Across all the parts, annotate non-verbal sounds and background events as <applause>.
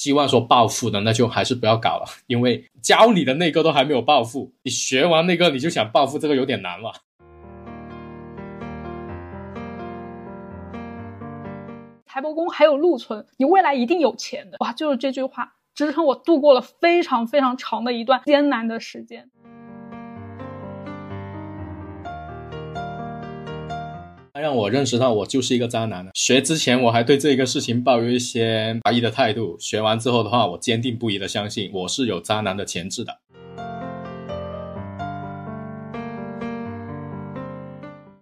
希望说暴富的，那就还是不要搞了，<laughs> 因为教你的那个都还没有暴富，你学完那个你就想暴富，这个有点难了。财帛宫还有禄存，你未来一定有钱的。哇，就是这句话支撑我度过了非常非常长的一段艰难的时间。他让我认识到我就是一个渣男学之前我还对这个事情抱有一些怀疑的态度，学完之后的话，我坚定不移的相信我是有渣男的潜质的。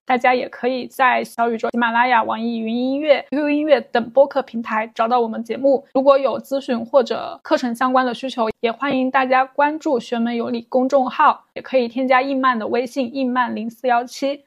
大家也可以在小宇宙、喜马拉雅、网易云音乐、QQ 音乐等播客平台找到我们节目。如果有咨询或者课程相关的需求，也欢迎大家关注“学门有理”公众号，也可以添加印曼的微信“印曼零四幺七”。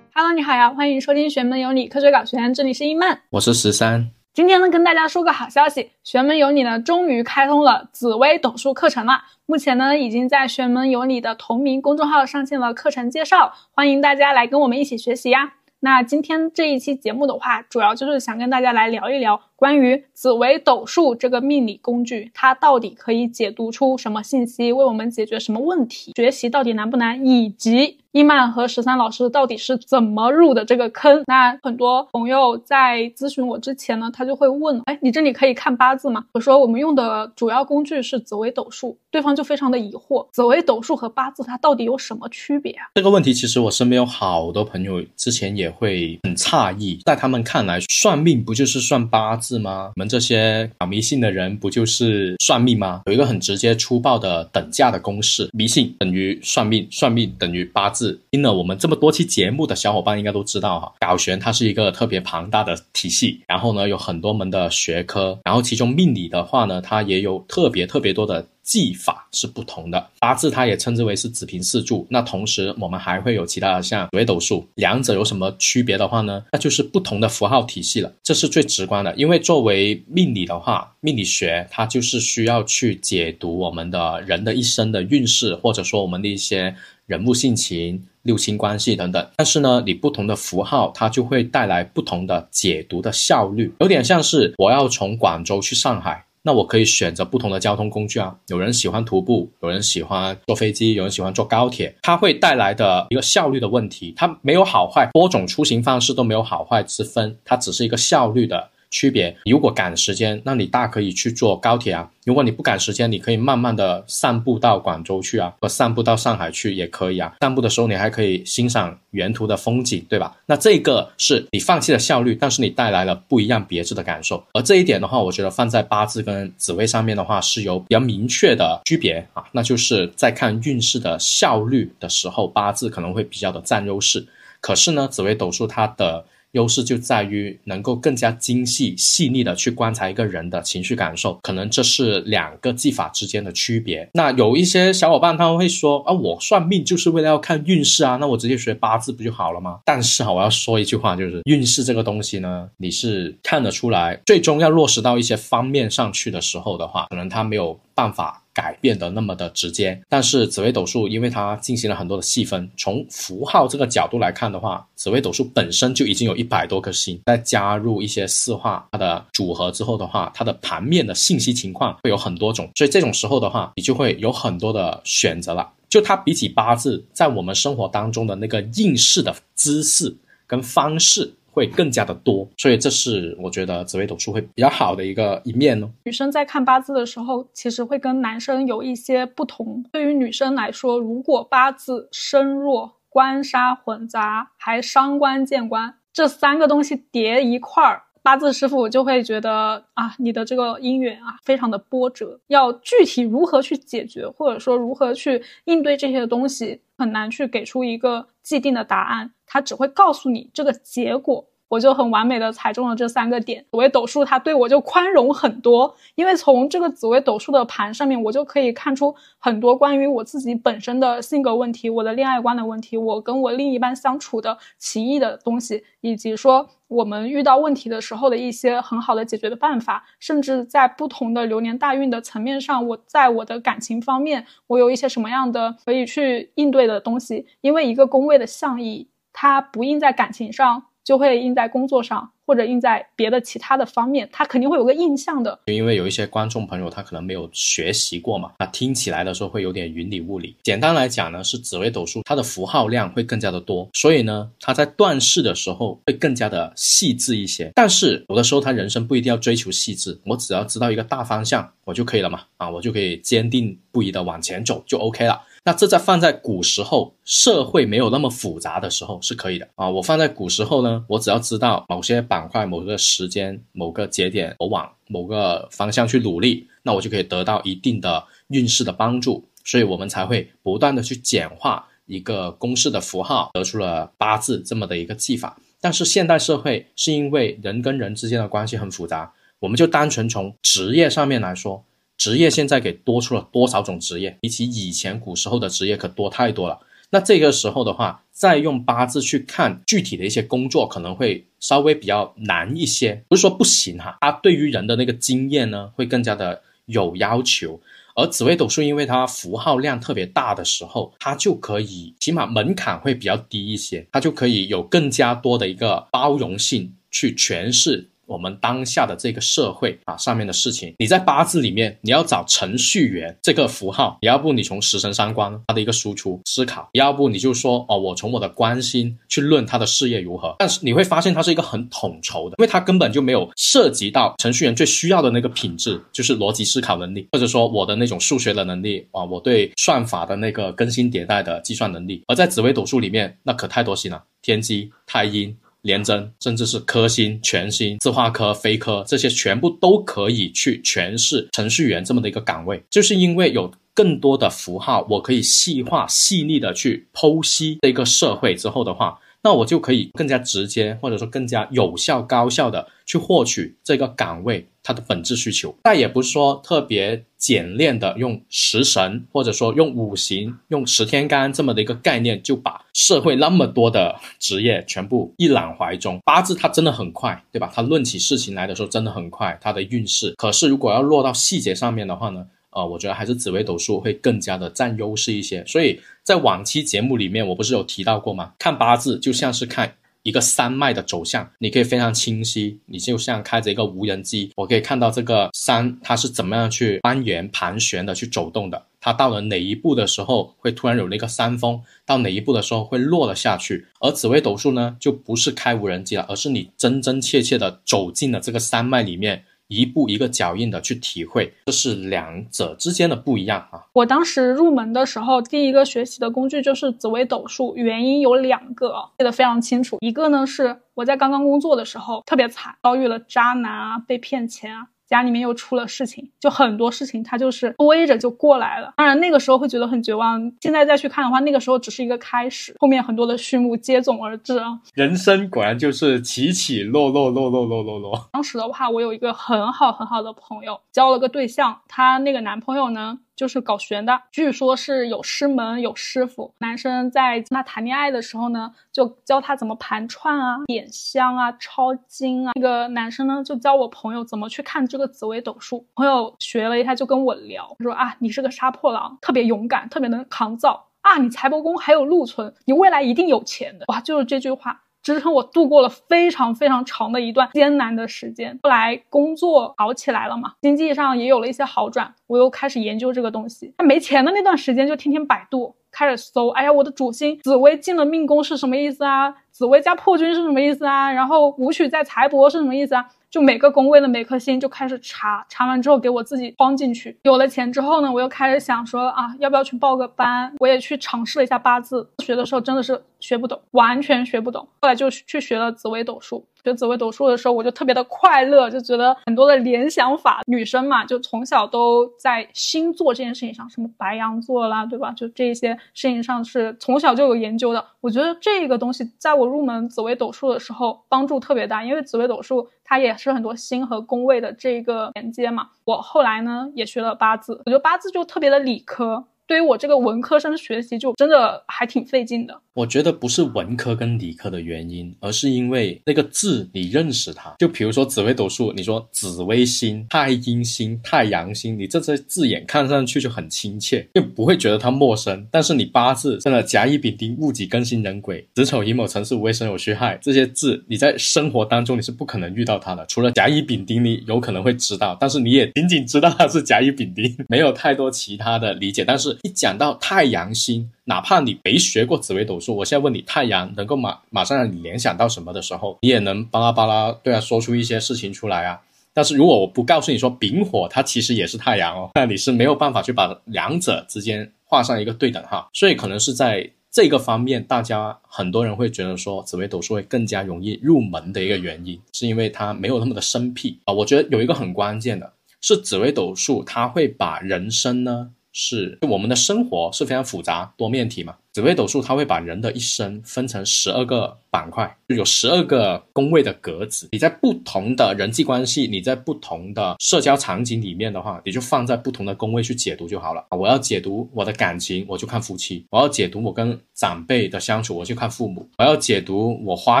Hello，你好呀，欢迎收听《玄门有你科学搞玄》，这里是伊曼，我是十三。今天呢，跟大家说个好消息，《玄门有你》呢终于开通了紫薇斗数课程了。目前呢，已经在《玄门有你》的同名公众号上线了课程介绍，欢迎大家来跟我们一起学习呀。那今天这一期节目的话，主要就是想跟大家来聊一聊关于紫微斗数这个命理工具，它到底可以解读出什么信息，为我们解决什么问题，学习到底难不难，以及。伊曼和十三老师到底是怎么入的这个坑？那很多朋友在咨询我之前呢，他就会问：哎，你这里可以看八字吗？我说我们用的主要工具是紫微斗数，对方就非常的疑惑，紫微斗数和八字它到底有什么区别啊？这个问题其实我身边有好多朋友之前也会很诧异，在他们看来，算命不就是算八字是吗？我们这些搞迷信的人不就是算命吗？有一个很直接粗暴的等价的公式：迷信等于算命，算命等于八字。听了我们这么多期节目的小伙伴应该都知道哈，搞玄它是一个特别庞大的体系，然后呢有很多门的学科，然后其中命理的话呢，它也有特别特别多的。技法是不同的，八字它也称之为是子平四柱。那同时我们还会有其他的像紫微斗数，两者有什么区别的话呢？那就是不同的符号体系了，这是最直观的。因为作为命理的话，命理学它就是需要去解读我们的人的一生的运势，或者说我们的一些人物性情、六亲关系等等。但是呢，你不同的符号它就会带来不同的解读的效率，有点像是我要从广州去上海。那我可以选择不同的交通工具啊，有人喜欢徒步，有人喜欢坐飞机，有人喜欢坐高铁，它会带来的一个效率的问题，它没有好坏，多种出行方式都没有好坏之分，它只是一个效率的。区别，如果赶时间，那你大可以去坐高铁啊；如果你不赶时间，你可以慢慢的散步到广州去啊，或散步到上海去也可以啊。散步的时候，你还可以欣赏沿途的风景，对吧？那这个是你放弃了效率，但是你带来了不一样别致的感受。而这一点的话，我觉得放在八字跟紫微上面的话，是有比较明确的区别啊。那就是在看运势的效率的时候，八字可能会比较的占优势。可是呢，紫微斗数它的。优势就在于能够更加精细、细腻的去观察一个人的情绪感受，可能这是两个技法之间的区别。那有一些小伙伴他们会说啊，我算命就是为了要看运势啊，那我直接学八字不就好了吗？但是啊，我要说一句话，就是运势这个东西呢，你是看得出来，最终要落实到一些方面上去的时候的话，可能它没有办法。改变的那么的直接，但是紫微斗数因为它进行了很多的细分，从符号这个角度来看的话，紫微斗数本身就已经有一百多颗星，再加入一些四化它的组合之后的话，它的盘面的信息情况会有很多种，所以这种时候的话，你就会有很多的选择了。就它比起八字，在我们生活当中的那个应试的姿势跟方式。会更加的多，所以这是我觉得紫微斗数会比较好的一个一面呢。女生在看八字的时候，其实会跟男生有一些不同。对于女生来说，如果八字身弱、官杀混杂，还伤官见官，这三个东西叠一块儿，八字师傅就会觉得啊，你的这个姻缘啊，非常的波折。要具体如何去解决，或者说如何去应对这些东西，很难去给出一个既定的答案。他只会告诉你这个结果，我就很完美的踩中了这三个点。紫微斗数它对我就宽容很多，因为从这个紫微斗数的盘上面，我就可以看出很多关于我自己本身的性格问题、我的恋爱观的问题、我跟我另一半相处的奇异的东西，以及说我们遇到问题的时候的一些很好的解决的办法，甚至在不同的流年大运的层面上，我在我的感情方面，我有一些什么样的可以去应对的东西，因为一个宫位的象意。它不应在感情上，就会印在工作上，或者印在别的其他的方面，他肯定会有个印象的。因为有一些观众朋友他可能没有学习过嘛，那听起来的时候会有点云里雾里。简单来讲呢，是紫微斗数它的符号量会更加的多，所以呢，它在断事的时候会更加的细致一些。但是有的时候他人生不一定要追求细致，我只要知道一个大方向我就可以了嘛，啊，我就可以坚定不移的往前走就 OK 了。那这在放在古时候，社会没有那么复杂的时候是可以的啊。我放在古时候呢，我只要知道某些板块、某个时间、某个节点，我往某个方向去努力，那我就可以得到一定的运势的帮助。所以我们才会不断的去简化一个公式的符号，得出了八字这么的一个技法。但是现代社会是因为人跟人之间的关系很复杂，我们就单纯从职业上面来说。职业现在给多出了多少种职业？比起以前古时候的职业可多太多了。那这个时候的话，再用八字去看具体的一些工作，可能会稍微比较难一些。不是说不行哈，它对于人的那个经验呢，会更加的有要求。而紫微斗数，因为它符号量特别大的时候，它就可以起码门槛会比较低一些，它就可以有更加多的一个包容性去诠释。我们当下的这个社会啊，上面的事情，你在八字里面，你要找程序员这个符号，你要不你从食神三观它的一个输出思考，要不你就说哦，我从我的关心去论他的事业如何。但是你会发现它是一个很统筹的，因为它根本就没有涉及到程序员最需要的那个品质，就是逻辑思考能力，或者说我的那种数学的能力啊，我对算法的那个更新迭代的计算能力。而在紫微斗数里面，那可太多星了，天机、太阴。廉贞，甚至是科星、全新、自化科、非科，这些全部都可以去诠释程序员这么的一个岗位，就是因为有更多的符号，我可以细化、细腻的去剖析这个社会之后的话。那我就可以更加直接，或者说更加有效、高效的去获取这个岗位它的本质需求。但也不是说特别简练的用食神，或者说用五行、用十天干这么的一个概念，就把社会那么多的职业全部一揽怀中。八字它真的很快，对吧？它论起事情来的时候真的很快，它的运势。可是如果要落到细节上面的话呢？呃，我觉得还是紫微斗数会更加的占优势一些，所以在往期节目里面，我不是有提到过吗？看八字就像是看一个山脉的走向，你可以非常清晰，你就像开着一个无人机，我可以看到这个山它是怎么样去蜿蜒、盘旋的去走动的，它到了哪一步的时候会突然有那个山峰，到哪一步的时候会落了下去。而紫微斗数呢，就不是开无人机了，而是你真真切切的走进了这个山脉里面。一步一个脚印的去体会，这是两者之间的不一样啊！我当时入门的时候，第一个学习的工具就是紫微斗数，原因有两个，记得非常清楚。一个呢是我在刚刚工作的时候特别惨，遭遇了渣男啊，被骗钱啊。家里面又出了事情，就很多事情他就是堆着就过来了。当然那个时候会觉得很绝望，现在再去看的话，那个时候只是一个开始，后面很多的序幕接踵而至啊。人生果然就是起起落落，落落落落落。当时的话，我有一个很好很好的朋友，交了个对象，她那个男朋友呢。就是搞玄的，据说是有师门有师傅。男生在跟他谈恋爱的时候呢，就教他怎么盘串啊、点香啊、抄经啊。那个男生呢，就教我朋友怎么去看这个紫微斗数。朋友学了一下，就跟我聊，说啊，你是个杀破狼，特别勇敢，特别能抗造啊，你财帛宫还有禄存，你未来一定有钱的。哇，就是这句话。支撑我度过了非常非常长的一段艰难的时间。后来工作好起来了嘛，经济上也有了一些好转，我又开始研究这个东西。没钱的那段时间，就天天百度，开始搜。哎呀，我的主星紫薇进了命宫是什么意思啊？紫薇加破军是什么意思啊？然后武曲在财帛是什么意思啊？就每个工位的每颗星就开始查，查完之后给我自己装进去。有了钱之后呢，我又开始想说啊，要不要去报个班？我也去尝试了一下八字，学的时候真的是学不懂，完全学不懂。后来就去学了紫微斗数。学紫微斗数的时候，我就特别的快乐，就觉得很多的联想法。女生嘛，就从小都在星座这件事情上，什么白羊座啦，对吧？就这些事情上是从小就有研究的。我觉得这个东西在我入门紫微斗数的时候帮助特别大，因为紫微斗数它也是很多星和宫位的这个连接嘛。我后来呢也学了八字，我觉得八字就特别的理科。对于我这个文科生学习，就真的还挺费劲的。我觉得不是文科跟理科的原因，而是因为那个字你认识它。就比如说紫微斗数，你说紫微星、太阴星、太阳星，你这些字眼看上去就很亲切，就不会觉得它陌生。但是你八字真的甲乙丙丁戊己庚辛壬癸子丑寅卯辰巳午未申酉戌亥这些字，你在生活当中你是不可能遇到它的。除了甲乙丙丁，你有可能会知道，但是你也仅仅知道它是甲乙丙丁，没有太多其他的理解。但是一讲到太阳星，哪怕你没学过紫微斗数，我现在问你太阳能够马马上让你联想到什么的时候，你也能巴拉巴拉对啊说出一些事情出来啊。但是如果我不告诉你说丙火它其实也是太阳哦，那你是没有办法去把两者之间画上一个对等号。所以可能是在这个方面，大家很多人会觉得说紫微斗数会更加容易入门的一个原因，是因为它没有那么的生僻啊。我觉得有一个很关键的是紫微斗数，它会把人生呢。是我们的生活是非常复杂多面体嘛？紫微斗数它会把人的一生分成十二个板块，就有十二个宫位的格子。你在不同的人际关系，你在不同的社交场景里面的话，你就放在不同的宫位去解读就好了。我要解读我的感情，我就看夫妻；我要解读我跟长辈的相处，我就看父母；我要解读我花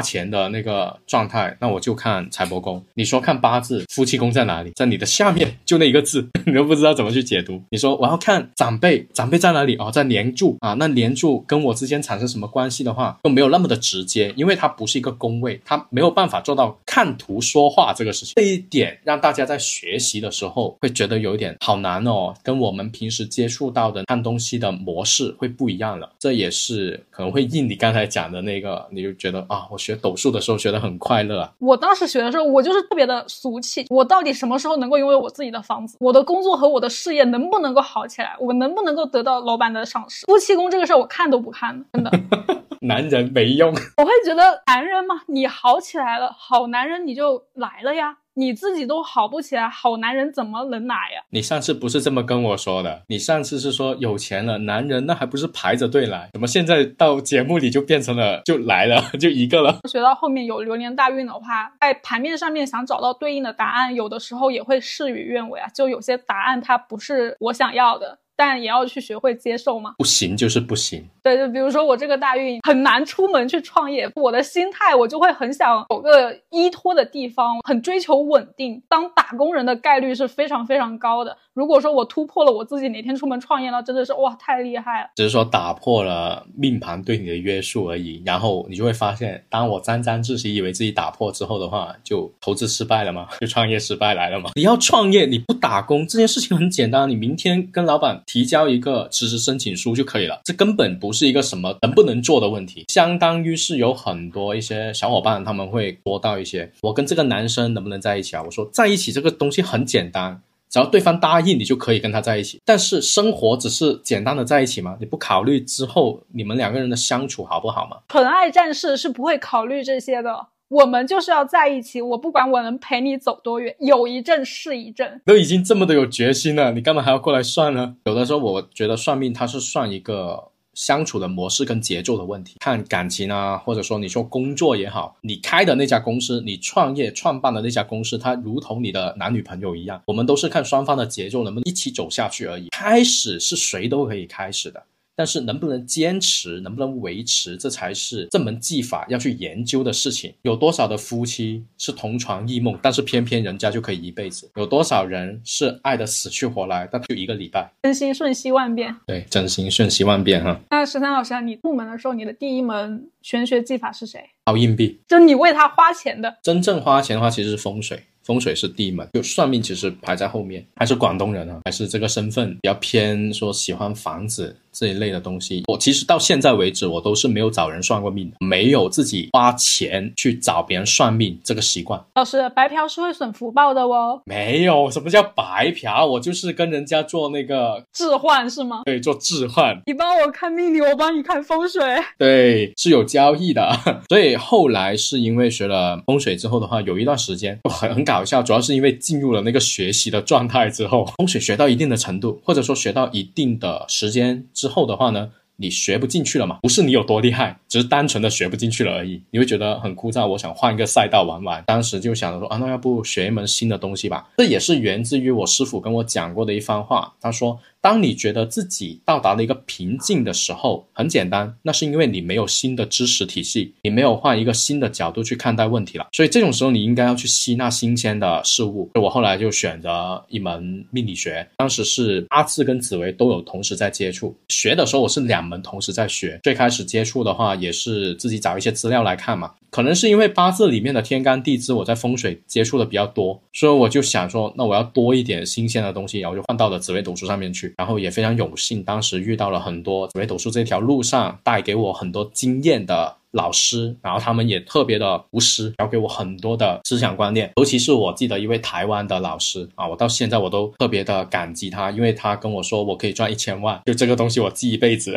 钱的那个状态，那我就看财帛宫。你说看八字，夫妻宫在哪里？在你的下面，就那一个字，<laughs> 你都不知道怎么去解读。你说我要看长辈，长辈在哪里？哦，在年柱啊，那年柱。跟我之间产生什么关系的话，就没有那么的直接，因为它不是一个宫位，它没有办法做到看图说话这个事情。这一点让大家在学习的时候会觉得有一点好难哦，跟我们平时接触到的看东西的模式会不一样了。这也是可能会应你刚才讲的那个，你就觉得啊，我学斗数的时候学得很快乐。我当时学的时候，我就是特别的俗气。我到底什么时候能够拥有我自己的房子？我的工作和我的事业能不能够好起来？我能不能够得到老板的赏识？夫妻宫这个事儿，我看都不看，真的。<laughs> 男人没用，<laughs> 我会觉得男人嘛，你好起来了，好男人你就来了呀。你自己都好不起来，好男人怎么能来呀？你上次不是这么跟我说的？你上次是说有钱了，男人那还不是排着队来？怎么现在到节目里就变成了就来了，<laughs> 就一个了？学到后面有流年大运的话，在盘面上面想找到对应的答案，有的时候也会事与愿违啊。就有些答案它不是我想要的。但也要去学会接受吗？不行就是不行。对，就比如说我这个大运很难出门去创业，我的心态我就会很想有个依托的地方，很追求稳定。当打工人的概率是非常非常高的。如果说我突破了我自己，哪天出门创业了，真的是哇，太厉害了。只是说打破了命盘对你的约束而已，然后你就会发现，当我沾沾自喜，以为自己打破之后的话，就投资失败了吗？就创业失败来了吗？你要创业，你不打工这件事情很简单，你明天跟老板。提交一个辞职申请书就可以了，这根本不是一个什么能不能做的问题，相当于是有很多一些小伙伴他们会说到一些，我跟这个男生能不能在一起啊？我说在一起这个东西很简单，只要对方答应，你就可以跟他在一起。但是生活只是简单的在一起吗？你不考虑之后你们两个人的相处好不好吗？纯爱战士是不会考虑这些的。我们就是要在一起，我不管我能陪你走多远，有一阵是一阵。都已经这么的有决心了，你干嘛还要过来算呢？有的时候我觉得算命它是算一个相处的模式跟节奏的问题，看感情啊，或者说你说工作也好，你开的那家公司，你创业创办的那家公司，它如同你的男女朋友一样，我们都是看双方的节奏能不能一起走下去而已。开始是谁都可以开始的。但是能不能坚持，能不能维持，这才是这门技法要去研究的事情。有多少的夫妻是同床异梦，但是偏偏人家就可以一辈子？有多少人是爱的死去活来，但就一个礼拜？真心瞬息万变。对，真心瞬息万变哈。那十三老师，你入门的时候，你的第一门玄学技法是谁？掏硬币。就你为他花钱的。真正花钱的话，其实是风水。风水是第一门，就算命其实排在后面。还是广东人啊，还是这个身份比较偏，说喜欢房子这一类的东西。我其实到现在为止，我都是没有找人算过命的，没有自己花钱去找别人算命这个习惯。老师，白嫖是会损福报的哦。没有什么叫白嫖，我就是跟人家做那个置换是吗？对，做置换。你帮我看命理，我帮你看风水。对，是有交易的。<laughs> 所以后来是因为学了风水之后的话，有一段时间很很。搞笑，主要是因为进入了那个学习的状态之后，风水学到一定的程度，或者说学到一定的时间之后的话呢。你学不进去了嘛，不是你有多厉害，只是单纯的学不进去了而已。你会觉得很枯燥，我想换一个赛道玩玩。当时就想着说啊，那要不学一门新的东西吧？这也是源自于我师傅跟我讲过的一番话，他说。当你觉得自己到达了一个瓶颈的时候，很简单，那是因为你没有新的知识体系，你没有换一个新的角度去看待问题了。所以这种时候，你应该要去吸纳新鲜的事物。我后来就选择一门命理学，当时是八字跟紫薇都有同时在接触。学的时候我是两门同时在学，最开始接触的话也是自己找一些资料来看嘛。可能是因为八字里面的天干地支，我在风水接触的比较多，所以我就想说，那我要多一点新鲜的东西，然后就换到了紫微斗数上面去。然后也非常有幸，当时遇到了很多紫微斗数这条路上带给我很多经验的老师，然后他们也特别的无私，教给我很多的思想观念。尤其是我记得一位台湾的老师啊，我到现在我都特别的感激他，因为他跟我说我可以赚一千万，就这个东西我记一辈子。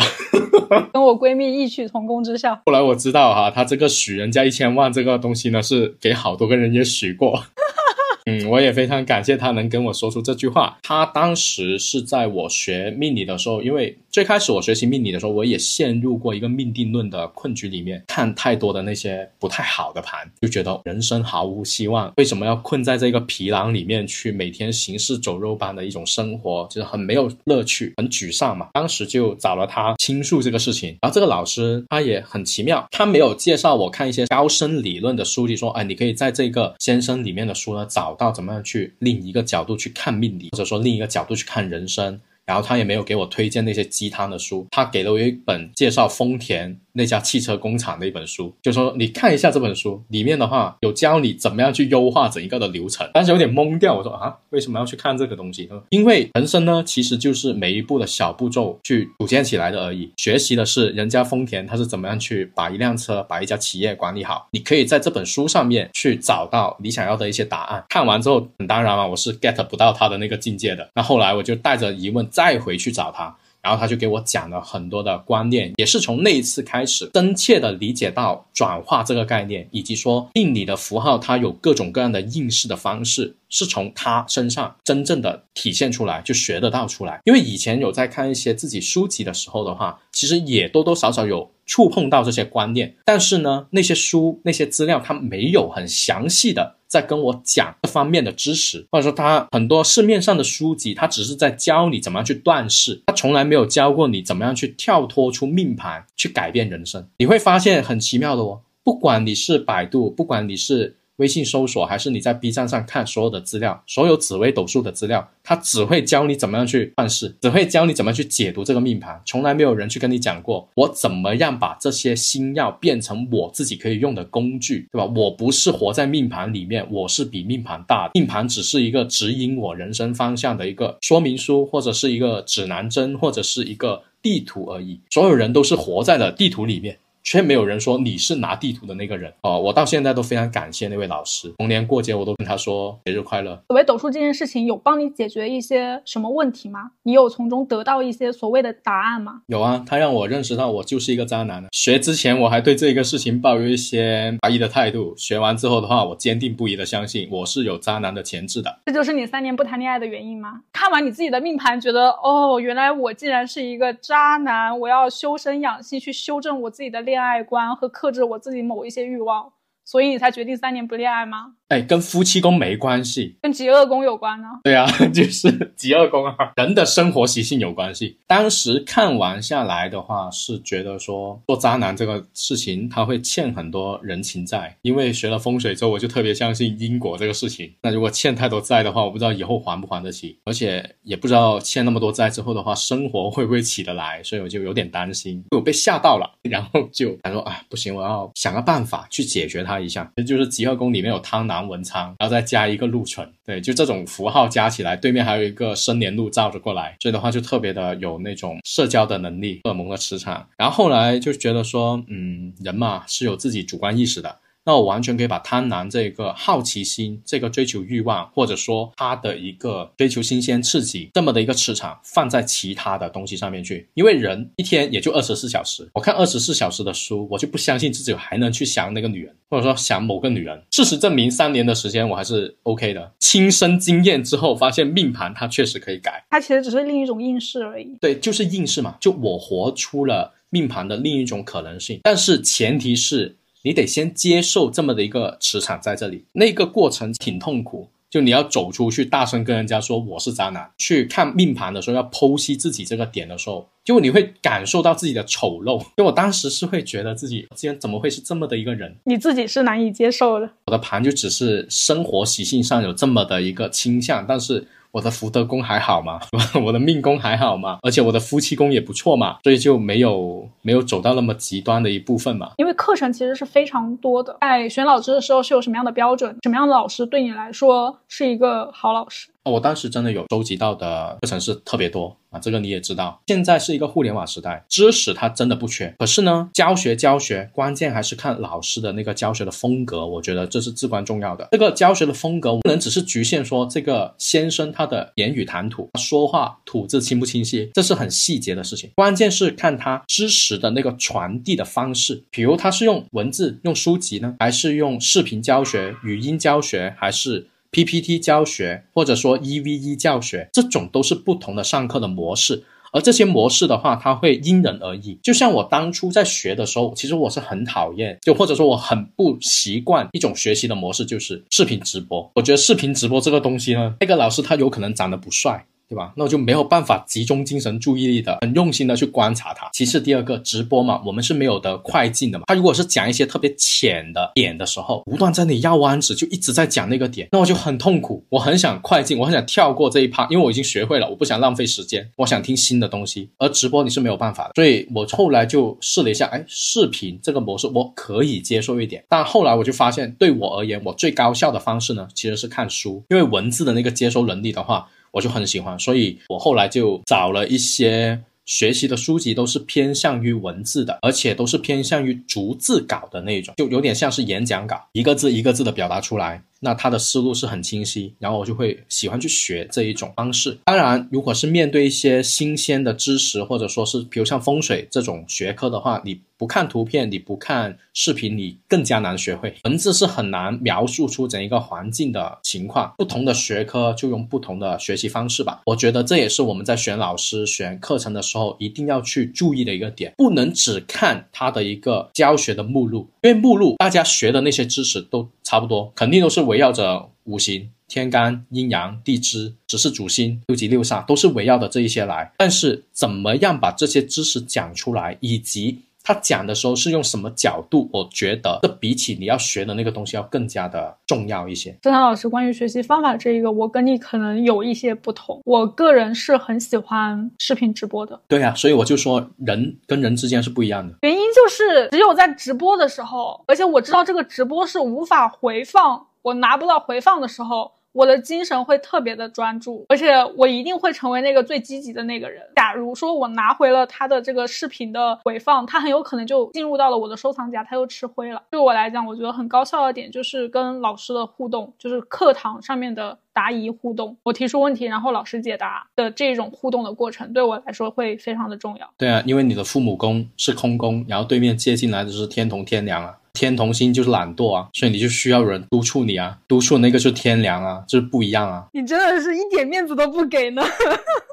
<laughs> 跟我闺蜜异曲同工之效。后来我知道哈，他这个许人家一千万这个东西呢，是给好多个人也许过。<laughs> 嗯，我也非常感谢他能跟我说出这句话。他当时是在我学命理的时候，因为最开始我学习命理的时候，我也陷入过一个命定论的困局里面，看太多的那些不太好的盘，就觉得人生毫无希望。为什么要困在这个皮囊里面去每天行尸走肉般的一种生活，就是很没有乐趣，很沮丧嘛。当时就找了他倾诉这个事情，然后这个老师他也很奇妙，他没有介绍我看一些高深理论的书籍，说哎，你可以在这个先生里面的书呢找。到怎么样去另一个角度去看命理，或者说另一个角度去看人生。然后他也没有给我推荐那些鸡汤的书，他给了我一本介绍丰田那家汽车工厂的一本书，就说你看一下这本书里面的话，有教你怎么样去优化整一个的流程。当时有点懵掉，我说啊，为什么要去看这个东西？因为人生呢，其实就是每一步的小步骤去组建起来的而已。学习的是人家丰田他是怎么样去把一辆车、把一家企业管理好。你可以在这本书上面去找到你想要的一些答案。看完之后，当然嘛，我是 get 不到他的那个境界的。那后来我就带着疑问。再回去找他，然后他就给我讲了很多的观念，也是从那一次开始，真切的理解到转化这个概念，以及说命理的符号它有各种各样的应试的方式，是从他身上真正的体现出来，就学得到出来。因为以前有在看一些自己书籍的时候的话，其实也多多少少有触碰到这些观念，但是呢，那些书那些资料它没有很详细的。在跟我讲这方面的知识，或者说它很多市面上的书籍，它只是在教你怎么样去断事，它从来没有教过你怎么样去跳脱出命盘去改变人生。你会发现很奇妙的哦，不管你是百度，不管你是。微信搜索还是你在 B 站上看所有的资料，所有紫微斗数的资料，它只会教你怎么样去办事，只会教你怎么去解读这个命盘，从来没有人去跟你讲过我怎么样把这些星耀变成我自己可以用的工具，对吧？我不是活在命盘里面，我是比命盘大，命盘只是一个指引我人生方向的一个说明书，或者是一个指南针，或者是一个地图而已。所有人都是活在了地图里面。却没有人说你是拿地图的那个人哦，我到现在都非常感谢那位老师。逢年过节我都跟他说节日快乐。所谓斗数这件事情，有帮你解决一些什么问题吗？你有从中得到一些所谓的答案吗？有啊，他让我认识到我就是一个渣男。学之前我还对这个事情抱有一些怀疑的态度，学完之后的话，我坚定不移的相信我是有渣男的潜质的。这就是你三年不谈恋爱的原因吗？看完你自己的命盘，觉得哦，原来我竟然是一个渣男，我要修身养性，去修正我自己的恋。恋爱观和克制我自己某一些欲望，所以你才决定三年不恋爱吗？哎，跟夫妻宫没关系，跟极恶宫有关呢。对啊，<laughs> 就是极恶宫啊，人的生活习性有关系。当时看完下来的话，是觉得说做渣男这个事情，他会欠很多人情债。因为学了风水之后，我就特别相信因果这个事情。那如果欠太多债的话，我不知道以后还不还得起，而且也不知道欠那么多债之后的话，生活会不会起得来，所以我就有点担心，我被吓到了。然后就他说啊，不行，我要想个办法去解决它一下。就是集合宫里面有汤囊。文昌，然后再加一个禄存，对，就这种符号加起来，对面还有一个生年禄照着过来，所以的话就特别的有那种社交的能力，荷尔蒙的磁场。然后后来就觉得说，嗯，人嘛是有自己主观意识的，那我完全可以把贪婪这个好奇心、这个追求欲望，或者说他的一个追求新鲜刺激这么的一个磁场放在其他的东西上面去。因为人一天也就二十四小时，我看二十四小时的书，我就不相信自己还能去想那个女人，或者说想某个女人。事实证明，三年的时间我还是 OK 的。亲身经验之后，发现命盘它确实可以改，它其实只是另一种应试而已。对，就是应试嘛，就我活出了。命盘的另一种可能性，但是前提是你得先接受这么的一个磁场在这里，那个过程挺痛苦。就你要走出去，大声跟人家说我是渣男。去看命盘的时候，要剖析自己这个点的时候，就你会感受到自己的丑陋。就我当时是会觉得自己竟然怎么会是这么的一个人，你自己是难以接受的。我的盘就只是生活习性上有这么的一个倾向，但是。我的福德宫还好吗？<laughs> 我的命宫还好吗？而且我的夫妻宫也不错嘛，所以就没有没有走到那么极端的一部分嘛。因为课程其实是非常多的，在选老师的时候是有什么样的标准？什么样的老师对你来说是一个好老师？我当时真的有收集到的课程是特别多啊，这个你也知道。现在是一个互联网时代，知识它真的不缺。可是呢，教学教学，关键还是看老师的那个教学的风格，我觉得这是至关重要的。这个教学的风格不能只是局限说这个先生他的言语谈吐，说话吐字清不清晰，这是很细节的事情。关键是看他知识的那个传递的方式，比如他是用文字、用书籍呢，还是用视频教学、语音教学，还是？PPT 教学或者说一 v 一教学，这种都是不同的上课的模式，而这些模式的话，它会因人而异。就像我当初在学的时候，其实我是很讨厌，就或者说我很不习惯一种学习的模式，就是视频直播。我觉得视频直播这个东西呢，那个老师他有可能长得不帅。对吧？那我就没有办法集中精神注意力的，很用心的去观察它。其次，第二个直播嘛，我们是没有的快进的嘛。他如果是讲一些特别浅的点的时候，不断在那里绕弯子，就一直在讲那个点，那我就很痛苦。我很想快进，我很想跳过这一趴，因为我已经学会了，我不想浪费时间，我想听新的东西。而直播你是没有办法的，所以我后来就试了一下，哎，视频这个模式我可以接受一点。但后来我就发现，对我而言，我最高效的方式呢，其实是看书，因为文字的那个接收能力的话。我就很喜欢，所以我后来就找了一些学习的书籍，都是偏向于文字的，而且都是偏向于逐字稿的那种，就有点像是演讲稿，一个字一个字的表达出来。那他的思路是很清晰，然后我就会喜欢去学这一种方式。当然，如果是面对一些新鲜的知识，或者说是比如像风水这种学科的话，你不看图片，你不看视频，你更加难学会。文字是很难描述出整一个环境的情况。不同的学科就用不同的学习方式吧。我觉得这也是我们在选老师、选课程的时候一定要去注意的一个点，不能只看他的一个教学的目录，因为目录大家学的那些知识都差不多，肯定都是围绕着五行、天干、阴阳、地支、只是主星、六级六煞，都是围绕着这一些来。但是怎么样把这些知识讲出来，以及他讲的时候是用什么角度，我觉得这比起你要学的那个东西要更加的重要一些。郑涛老师，关于学习方法这一个，我跟你可能有一些不同。我个人是很喜欢视频直播的。对呀，所以我就说人跟人之间是不一样的。原因就是只有在直播的时候，而且我知道这个直播是无法回放。我拿不到回放的时候，我的精神会特别的专注，而且我一定会成为那个最积极的那个人。假如说我拿回了他的这个视频的回放，他很有可能就进入到了我的收藏夹，他又吃灰了。对我来讲，我觉得很高效的点就是跟老师的互动，就是课堂上面的答疑互动。我提出问题，然后老师解答的这种互动的过程，对我来说会非常的重要。对啊，因为你的父母宫是空宫，然后对面接进来的是天同天梁啊。天同星就是懒惰啊，所以你就需要人督促你啊，督促那个是天良啊，就是不一样啊。你真的是一点面子都不给呢。<laughs>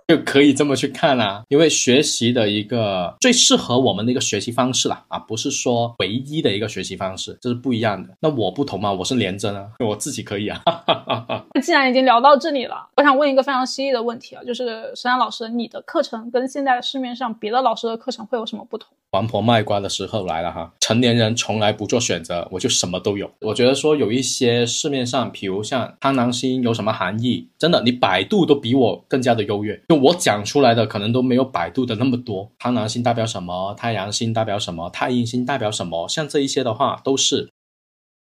就可以这么去看啊，因为学习的一个最适合我们的一个学习方式啦，啊，不是说唯一的一个学习方式，这是不一样的。那我不同嘛，我是连着啊，我自己可以啊。<laughs> 那既然已经聊到这里了，我想问一个非常犀利的问题啊，就是石山老师，你的课程跟现在市面上别的老师的课程会有什么不同？王婆卖瓜的时候来了哈，成年人从来不做选择，我就什么都有。我觉得说有一些市面上，比如像贪狼星有什么含义，真的你百度都比我更加的优越。就我讲出来的可能都没有百度的那么多。贪狼星代表什么？太阳星代表什么？太阴星代表什么？像这一些的话都是。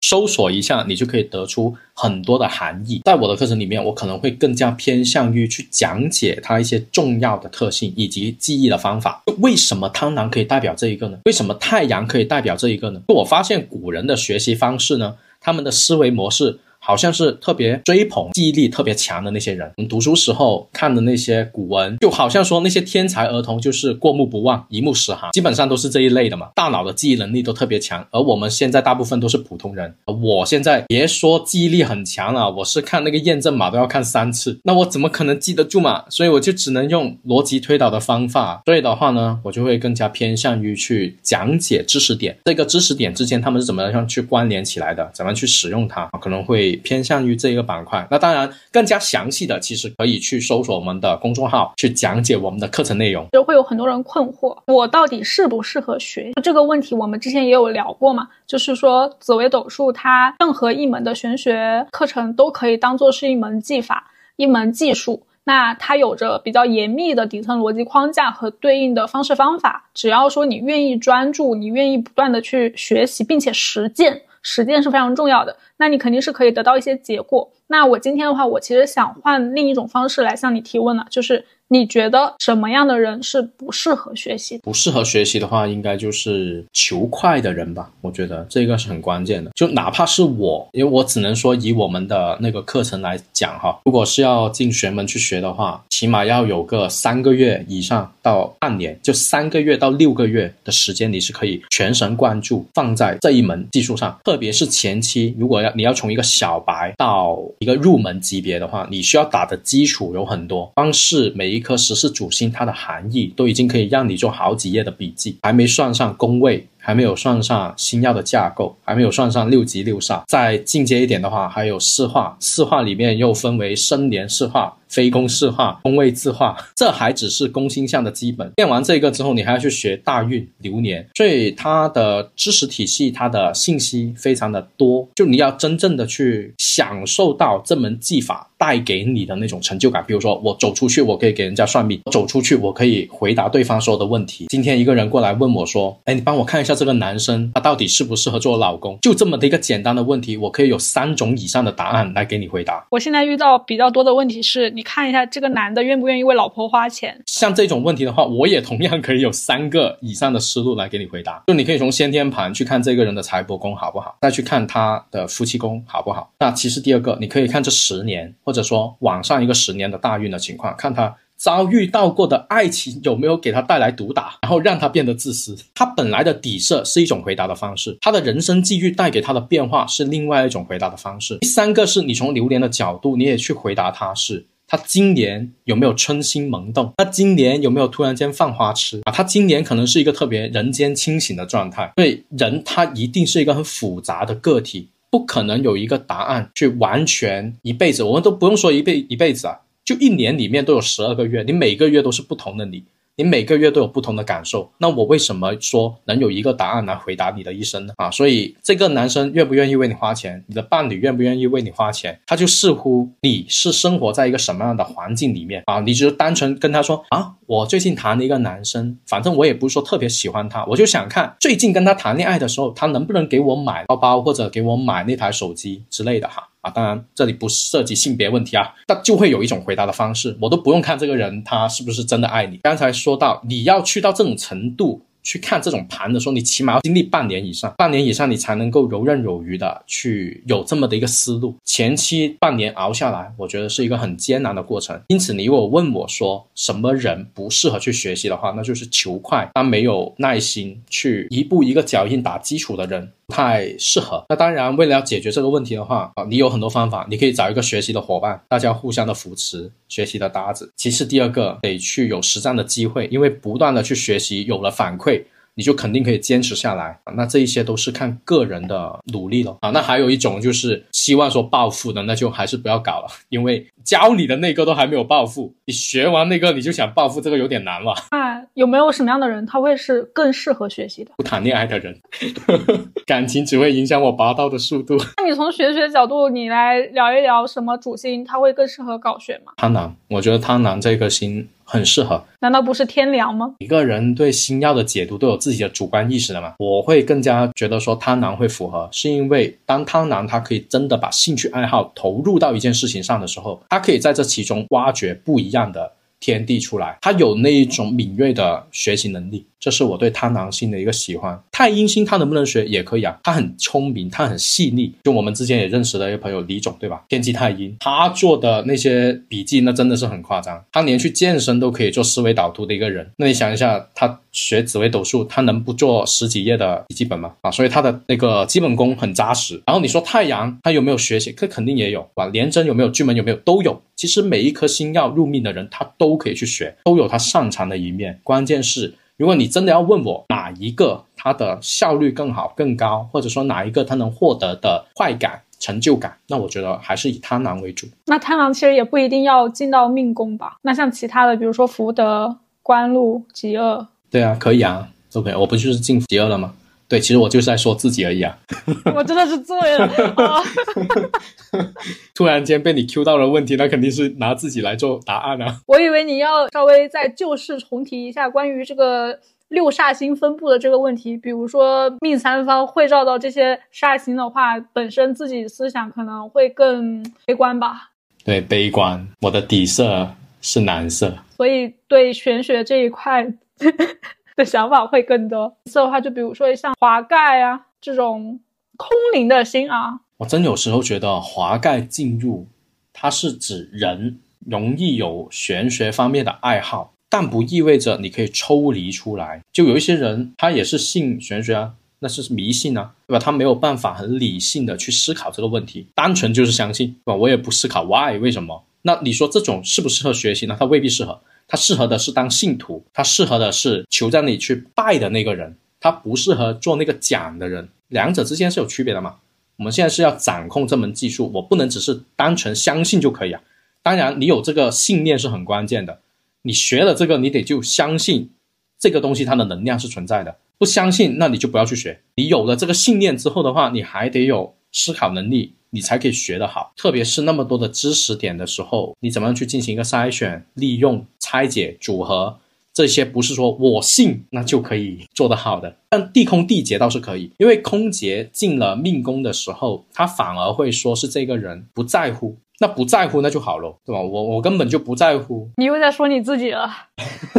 搜索一下，你就可以得出很多的含义。在我的课程里面，我可能会更加偏向于去讲解它一些重要的特性以及记忆的方法。为什么贪婪可以代表这一个呢？为什么太阳可以代表这一个呢？我发现古人的学习方式呢，他们的思维模式。好像是特别追捧记忆力特别强的那些人。我们读书时候看的那些古文，就好像说那些天才儿童就是过目不忘、一目十行，基本上都是这一类的嘛。大脑的记忆能力都特别强，而我们现在大部分都是普通人。我现在别说记忆力很强了，我是看那个验证码都要看三次，那我怎么可能记得住嘛？所以我就只能用逻辑推导的方法。所以的话呢，我就会更加偏向于去讲解知识点，这个知识点之间他们是怎么样去关联起来的，怎么去使用它，可能会。偏向于这一个板块，那当然更加详细的，其实可以去搜索我们的公众号，去讲解我们的课程内容。就会有很多人困惑，我到底适不适合学这个问题？我们之前也有聊过嘛，就是说紫微斗数它任何一门的玄学课程都可以当做是一门技法、一门技术，那它有着比较严密的底层逻辑框架和对应的方式方法。只要说你愿意专注，你愿意不断的去学习，并且实践。实践是非常重要的，那你肯定是可以得到一些结果。那我今天的话，我其实想换另一种方式来向你提问了，就是。你觉得什么样的人是不适合学习？不适合学习的话，应该就是求快的人吧。我觉得这个是很关键的。就哪怕是我，因为我只能说以我们的那个课程来讲哈，如果是要进玄门去学的话，起码要有个三个月以上到半年，就三个月到六个月的时间，你是可以全神贯注放在这一门技术上。特别是前期，如果要你要从一个小白到一个入门级别的话，你需要打的基础有很多，光是每一。颗十四主星，它的含义都已经可以让你做好几页的笔记，还没算上宫位，还没有算上星耀的架构，还没有算上六级六煞。再进阶一点的话，还有四化，四化里面又分为生年四化。非公式化、工位字化，这还只是宫星象的基本。练完这个之后，你还要去学大运、流年，所以它的知识体系、它的信息非常的多。就你要真正的去享受到这门技法带给你的那种成就感。比如说，我走出去，我可以给人家算命；走出去，我可以回答对方所有的问题。今天一个人过来问我说：“哎，你帮我看一下这个男生，他到底适不适合做老公？”就这么的一个简单的问题，我可以有三种以上的答案来给你回答。我现在遇到比较多的问题是。你看一下这个男的愿不愿意为老婆花钱？像这种问题的话，我也同样可以有三个以上的思路来给你回答。就你可以从先天盘去看这个人的财帛宫好不好，再去看他的夫妻宫好不好。那其实第二个，你可以看这十年，或者说往上一个十年的大运的情况，看他。遭遇到过的爱情有没有给他带来毒打，然后让他变得自私？他本来的底色是一种回答的方式，他的人生际遇带给他的变化是另外一种回答的方式。第三个是你从流年的角度，你也去回答他是他今年有没有春心萌动，他今年有没有突然间犯花痴啊？他今年可能是一个特别人间清醒的状态。所以人他一定是一个很复杂的个体，不可能有一个答案去完全一辈子，我们都不用说一辈一辈子啊。就一年里面都有十二个月，你每个月都是不同的你。你每个月都有不同的感受，那我为什么说能有一个答案来回答你的一生呢？啊，所以这个男生愿不愿意为你花钱，你的伴侣愿不愿意为你花钱，他就似乎你是生活在一个什么样的环境里面啊？你就单纯跟他说啊，我最近谈了一个男生，反正我也不是说特别喜欢他，我就想看最近跟他谈恋爱的时候，他能不能给我买包包或者给我买那台手机之类的哈。啊，当然这里不涉及性别问题啊，那就会有一种回答的方式，我都不用看这个人他是不是真的爱你。刚才说到你要去到这种程度。去看这种盘的时候，你起码要经历半年以上，半年以上你才能够游刃有余的去有这么的一个思路。前期半年熬下来，我觉得是一个很艰难的过程。因此，你如果问我说什么人不适合去学习的话，那就是求快，但没有耐心去一步一个脚印打基础的人。太适合。那当然，为了要解决这个问题的话啊，你有很多方法，你可以找一个学习的伙伴，大家互相的扶持，学习的搭子。其次，第二个得去有实战的机会，因为不断的去学习，有了反馈。你就肯定可以坚持下来啊！那这一些都是看个人的努力了啊！那还有一种就是希望说暴富的，那就还是不要搞了，<laughs> 因为教你的那个都还没有暴富，你学完那个你就想暴富，这个有点难了。那有没有什么样的人他会是更适合学习的？不谈恋爱的人，<laughs> 感情只会影响我拔刀的速度。那你从学学角度，你来聊一聊什么主星他会更适合搞学吗？贪婪，我觉得贪婪这个星。很适合。难道不是天凉吗？一个人对星耀的解读都有自己的主观意识的嘛。我会更加觉得说贪婪会符合，是因为当贪婪他可以真的把兴趣爱好投入到一件事情上的时候，他可以在这其中挖掘不一样的。天地出来，他有那一种敏锐的学习能力，这是我对贪狼星的一个喜欢。太阴星他能不能学也可以啊，他很聪明，他很细腻。就我们之前也认识的一个朋友李总，对吧？天机太阴，他做的那些笔记那真的是很夸张，他连去健身都可以做思维导图的一个人。那你想一下，他学紫微斗数，他能不做十几页的笔记本吗？啊，所以他的那个基本功很扎实。然后你说太阳，他有没有学习？这肯定也有，啊，廉贞有没有？巨门有没有？都有。其实每一颗星要入命的人，他都可以去学，都有他擅长的一面。关键是，如果你真的要问我哪一个它的效率更好、更高，或者说哪一个它能获得的快感、成就感，那我觉得还是以贪狼为主。那贪狼其实也不一定要进到命宫吧？那像其他的，比如说福德、官禄、极恶，对啊，可以啊，都可以。我不就是进极恶了吗？对，其实我就是在说自己而已啊。<laughs> 我真的是醉了。<laughs> 突然间被你 Q 到了问题，那肯定是拿自己来做答案啊。<laughs> 我以为你要稍微再旧事重提一下关于这个六煞星分布的这个问题，比如说命三方会照到这些煞星的话，本身自己思想可能会更悲观吧。对，悲观。我的底色是蓝色，所以对玄学这一块。的想法会更多。色的话，就比如说像华盖啊这种空灵的心啊，我真有时候觉得华盖进入，它是指人容易有玄学方面的爱好，但不意味着你可以抽离出来。就有一些人他也是信玄学啊，那是迷信啊，对吧？他没有办法很理性的去思考这个问题，单纯就是相信，对吧？我也不思考 why 为什么。那你说这种适不适合学习呢？他未必适合。他适合的是当信徒，他适合的是求在你去拜的那个人，他不适合做那个讲的人，两者之间是有区别的嘛？我们现在是要掌控这门技术，我不能只是单纯相信就可以啊。当然，你有这个信念是很关键的，你学了这个，你得就相信这个东西它的能量是存在的，不相信那你就不要去学。你有了这个信念之后的话，你还得有思考能力。你才可以学得好，特别是那么多的知识点的时候，你怎么样去进行一个筛选、利用、拆解、组合？这些不是说我信那就可以做得好的。但地空地劫倒是可以，因为空劫进了命宫的时候，他反而会说是这个人不在乎，那不在乎那就好了，对吧？我我根本就不在乎。你又在说你自己了。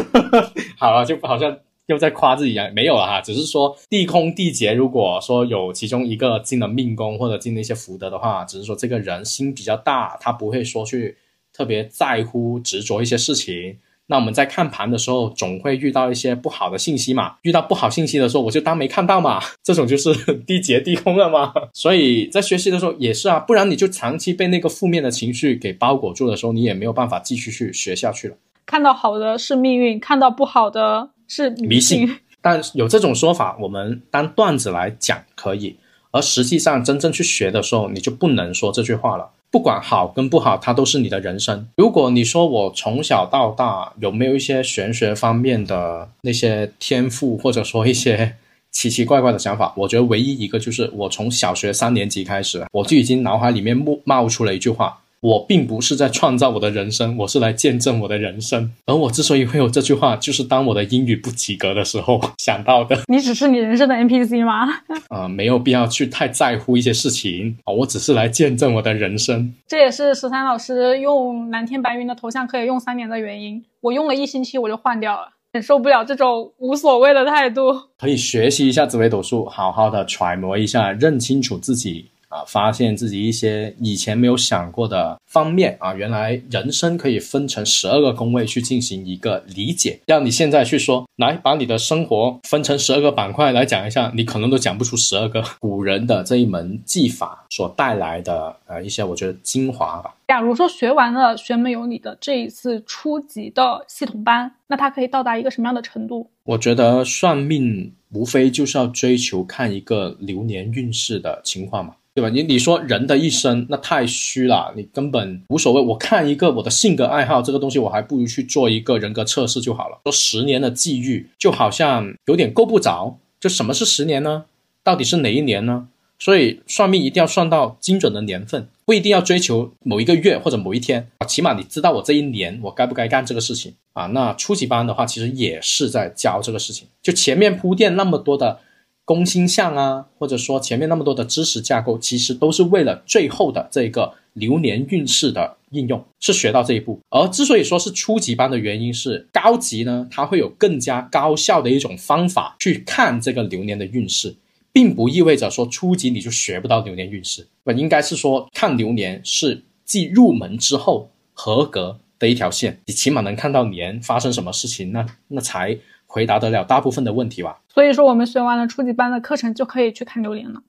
<laughs> 好了，就好像。又在夸自己啊，没有了哈，只是说地空地劫，如果说有其中一个进了命宫或者进了一些福德的话，只是说这个人心比较大，他不会说去特别在乎执着一些事情。那我们在看盘的时候，总会遇到一些不好的信息嘛，遇到不好信息的时候，我就当没看到嘛，这种就是地劫地空了嘛。所以在学习的时候也是啊，不然你就长期被那个负面的情绪给包裹住的时候，你也没有办法继续去学下去了。看到好的是命运，看到不好的。是迷信，但有这种说法，我们当段子来讲可以，而实际上真正去学的时候，你就不能说这句话了。不管好跟不好，它都是你的人生。如果你说我从小到大有没有一些玄学方面的那些天赋，或者说一些奇奇怪怪的想法，我觉得唯一一个就是我从小学三年级开始，我就已经脑海里面冒冒出了一句话。我并不是在创造我的人生，我是来见证我的人生。而我之所以会有这句话，就是当我的英语不及格的时候 <laughs> 想到的。你只是你人生的 NPC 吗？啊，没有必要去太在乎一些事情啊，我只是来见证我的人生。这也是十三老师用蓝天白云的头像可以用三年的原因。我用了一星期我就换掉了，忍受不了这种无所谓的态度。可以学习一下紫微斗数，好好的揣摩一下，认清楚自己。啊，发现自己一些以前没有想过的方面啊，原来人生可以分成十二个宫位去进行一个理解。让你现在去说，来把你的生活分成十二个板块来讲一下，你可能都讲不出十二个古人的这一门技法所带来的呃一些我觉得精华吧。假如说学完了玄门有你的这一次初级的系统班，那它可以到达一个什么样的程度？我觉得算命无非就是要追求看一个流年运势的情况嘛。对吧？你你说人的一生那太虚了，你根本无所谓。我看一个我的性格爱好这个东西，我还不如去做一个人格测试就好了。说十年的际遇，就好像有点够不着。就什么是十年呢？到底是哪一年呢？所以算命一定要算到精准的年份，不一定要追求某一个月或者某一天。起码你知道我这一年我该不该干这个事情。啊。那初级班的话，其实也是在教这个事情，就前面铺垫那么多的宫星象啊，或者说前面那么多的知识架构，其实都是为了最后的这个流年运势的应用，是学到这一步。而之所以说是初级班的原因是，高级呢，它会有更加高效的一种方法去看这个流年的运势。并不意味着说初级你就学不到流年运势，不应该是说看流年是继入门之后合格的一条线，你起码能看到年发生什么事情，那那才回答得了大部分的问题吧。所以说我们学完了初级班的课程就可以去看榴莲了。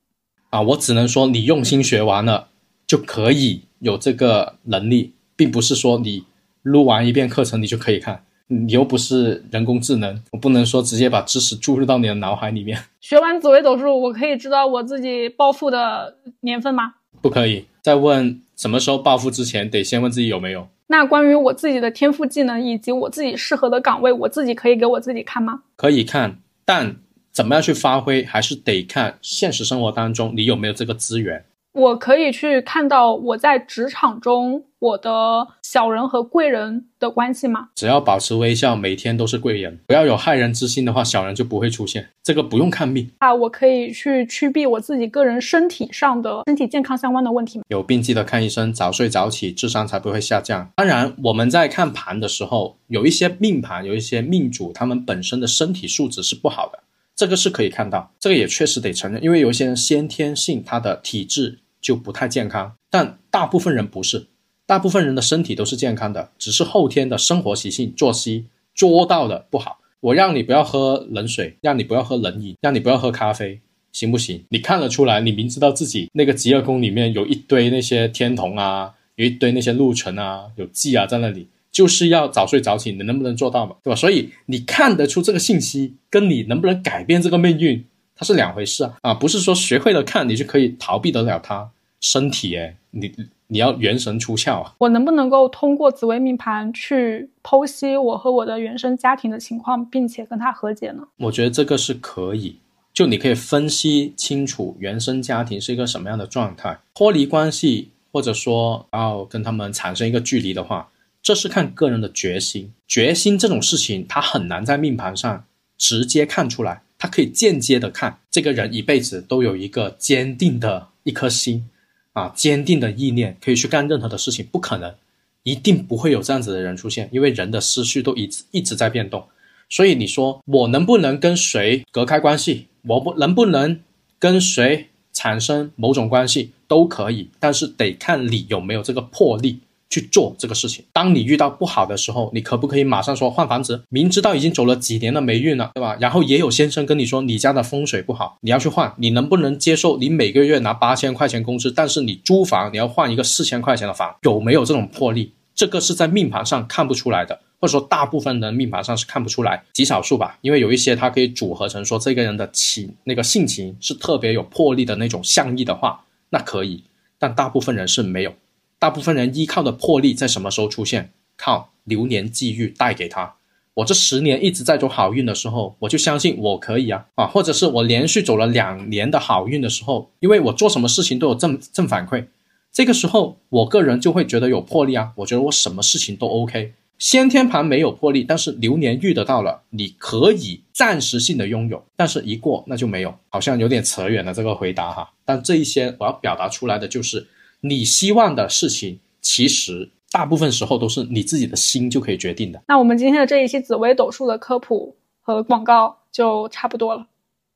啊，我只能说你用心学完了就可以有这个能力，并不是说你录完一遍课程你就可以看。你又不是人工智能，我不能说直接把知识注入到你的脑海里面。学完紫微斗数，我可以知道我自己暴富的年份吗？不可以。在问什么时候暴富之前，得先问自己有没有。那关于我自己的天赋技能以及我自己适合的岗位，我自己可以给我自己看吗？可以看，但怎么样去发挥，还是得看现实生活当中你有没有这个资源。我可以去看到我在职场中我的小人和贵人的关系吗？只要保持微笑，每天都是贵人，不要有害人之心的话，小人就不会出现。这个不用看命啊，我可以去驱避我自己个人身体上的身体健康相关的问题吗？有病记得看医生，早睡早起，智商才不会下降。当然，我们在看盘的时候，有一些命盘，有一些命主，他们本身的身体素质是不好的。这个是可以看到，这个也确实得承认，因为有些人先天性他的体质就不太健康，但大部分人不是，大部分人的身体都是健康的，只是后天的生活习性、作息做到的不好。我让你不要喝冷水，让你不要喝冷饮，让你不要喝咖啡，行不行？你看得出来，你明知道自己那个极恶宫里面有一堆那些天童啊，有一堆那些禄存啊，有忌啊在那里。就是要早睡早起，你能不能做到嘛？对吧？所以你看得出这个信息，跟你能不能改变这个命运，它是两回事啊！啊，不是说学会了看你就可以逃避得了它。身体哎，你你要元神出窍啊！我能不能够通过紫微命盘去剖析我和我的原生家庭的情况，并且跟他和解呢？我觉得这个是可以，就你可以分析清楚原生家庭是一个什么样的状态，脱离关系，或者说要跟他们产生一个距离的话。这是看个人的决心，决心这种事情，他很难在命盘上直接看出来，他可以间接的看这个人一辈子都有一个坚定的一颗心，啊，坚定的意念，可以去干任何的事情，不可能，一定不会有这样子的人出现，因为人的思绪都一直一直在变动，所以你说我能不能跟谁隔开关系，我不能不能跟谁产生某种关系都可以，但是得看你有没有这个魄力。去做这个事情。当你遇到不好的时候，你可不可以马上说换房子？明知道已经走了几年的霉运了，对吧？然后也有先生跟你说你家的风水不好，你要去换，你能不能接受？你每个月拿八千块钱工资，但是你租房你要换一个四千块钱的房，有没有这种魄力？这个是在命盘上看不出来的，或者说大部分人命盘上是看不出来，极少数吧。因为有一些它可以组合成说这个人的情那个性情是特别有魄力的那种象意的话，那可以，但大部分人是没有。大部分人依靠的魄力在什么时候出现？靠流年际遇带给他。我这十年一直在走好运的时候，我就相信我可以啊啊！或者是我连续走了两年的好运的时候，因为我做什么事情都有正正反馈，这个时候我个人就会觉得有魄力啊。我觉得我什么事情都 OK。先天盘没有魄力，但是流年遇得到了，你可以暂时性的拥有，但是一过那就没有，好像有点扯远了这个回答哈。但这一些我要表达出来的就是。你希望的事情，其实大部分时候都是你自己的心就可以决定的。那我们今天的这一期紫微斗数的科普和广告就差不多了。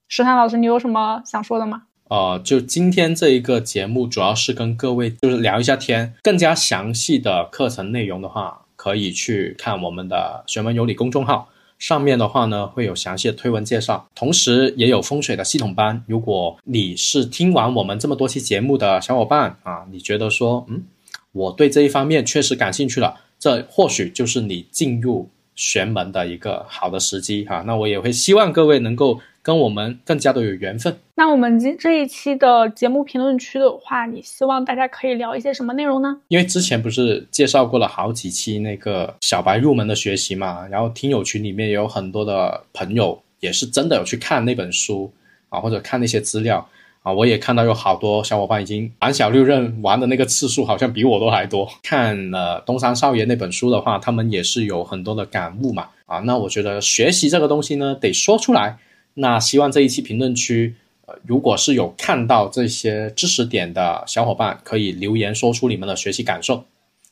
石坦老师，你有什么想说的吗？呃，就今天这一个节目，主要是跟各位就是聊一下天。更加详细的课程内容的话，可以去看我们的玄门有理公众号。上面的话呢，会有详细的推文介绍，同时也有风水的系统班。如果你是听完我们这么多期节目的小伙伴啊，你觉得说，嗯，我对这一方面确实感兴趣了，这或许就是你进入。玄门的一个好的时机哈，那我也会希望各位能够跟我们更加的有缘分。那我们今这一期的节目评论区的话，你希望大家可以聊一些什么内容呢？因为之前不是介绍过了好几期那个小白入门的学习嘛，然后听友群里面也有很多的朋友也是真的有去看那本书啊，或者看那些资料啊，我也看到有好多小伙伴已经玩小六刃玩的那个次数好像比我都还多。看了东山少爷那本书的话，他们也是有很多的感悟嘛。啊，那我觉得学习这个东西呢，得说出来。那希望这一期评论区，呃，如果是有看到这些知识点的小伙伴，可以留言说出你们的学习感受。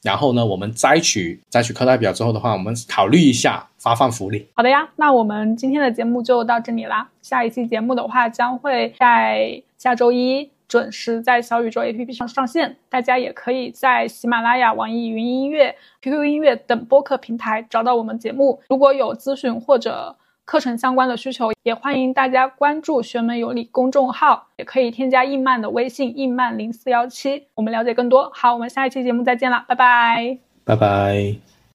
然后呢，我们摘取摘取课代表之后的话，我们考虑一下发放福利。好的呀，那我们今天的节目就到这里啦。下一期节目的话，将会在下周一准时在小宇宙 APP 上上线。大家也可以在喜马拉雅、网易云音乐、QQ 音乐等播客平台找到我们节目。如果有咨询或者课程相关的需求，也欢迎大家关注“学门有礼”公众号，也可以添加易曼的微信“易曼零四幺七”，我们了解更多。好，我们下一期节目再见了，拜拜，拜拜。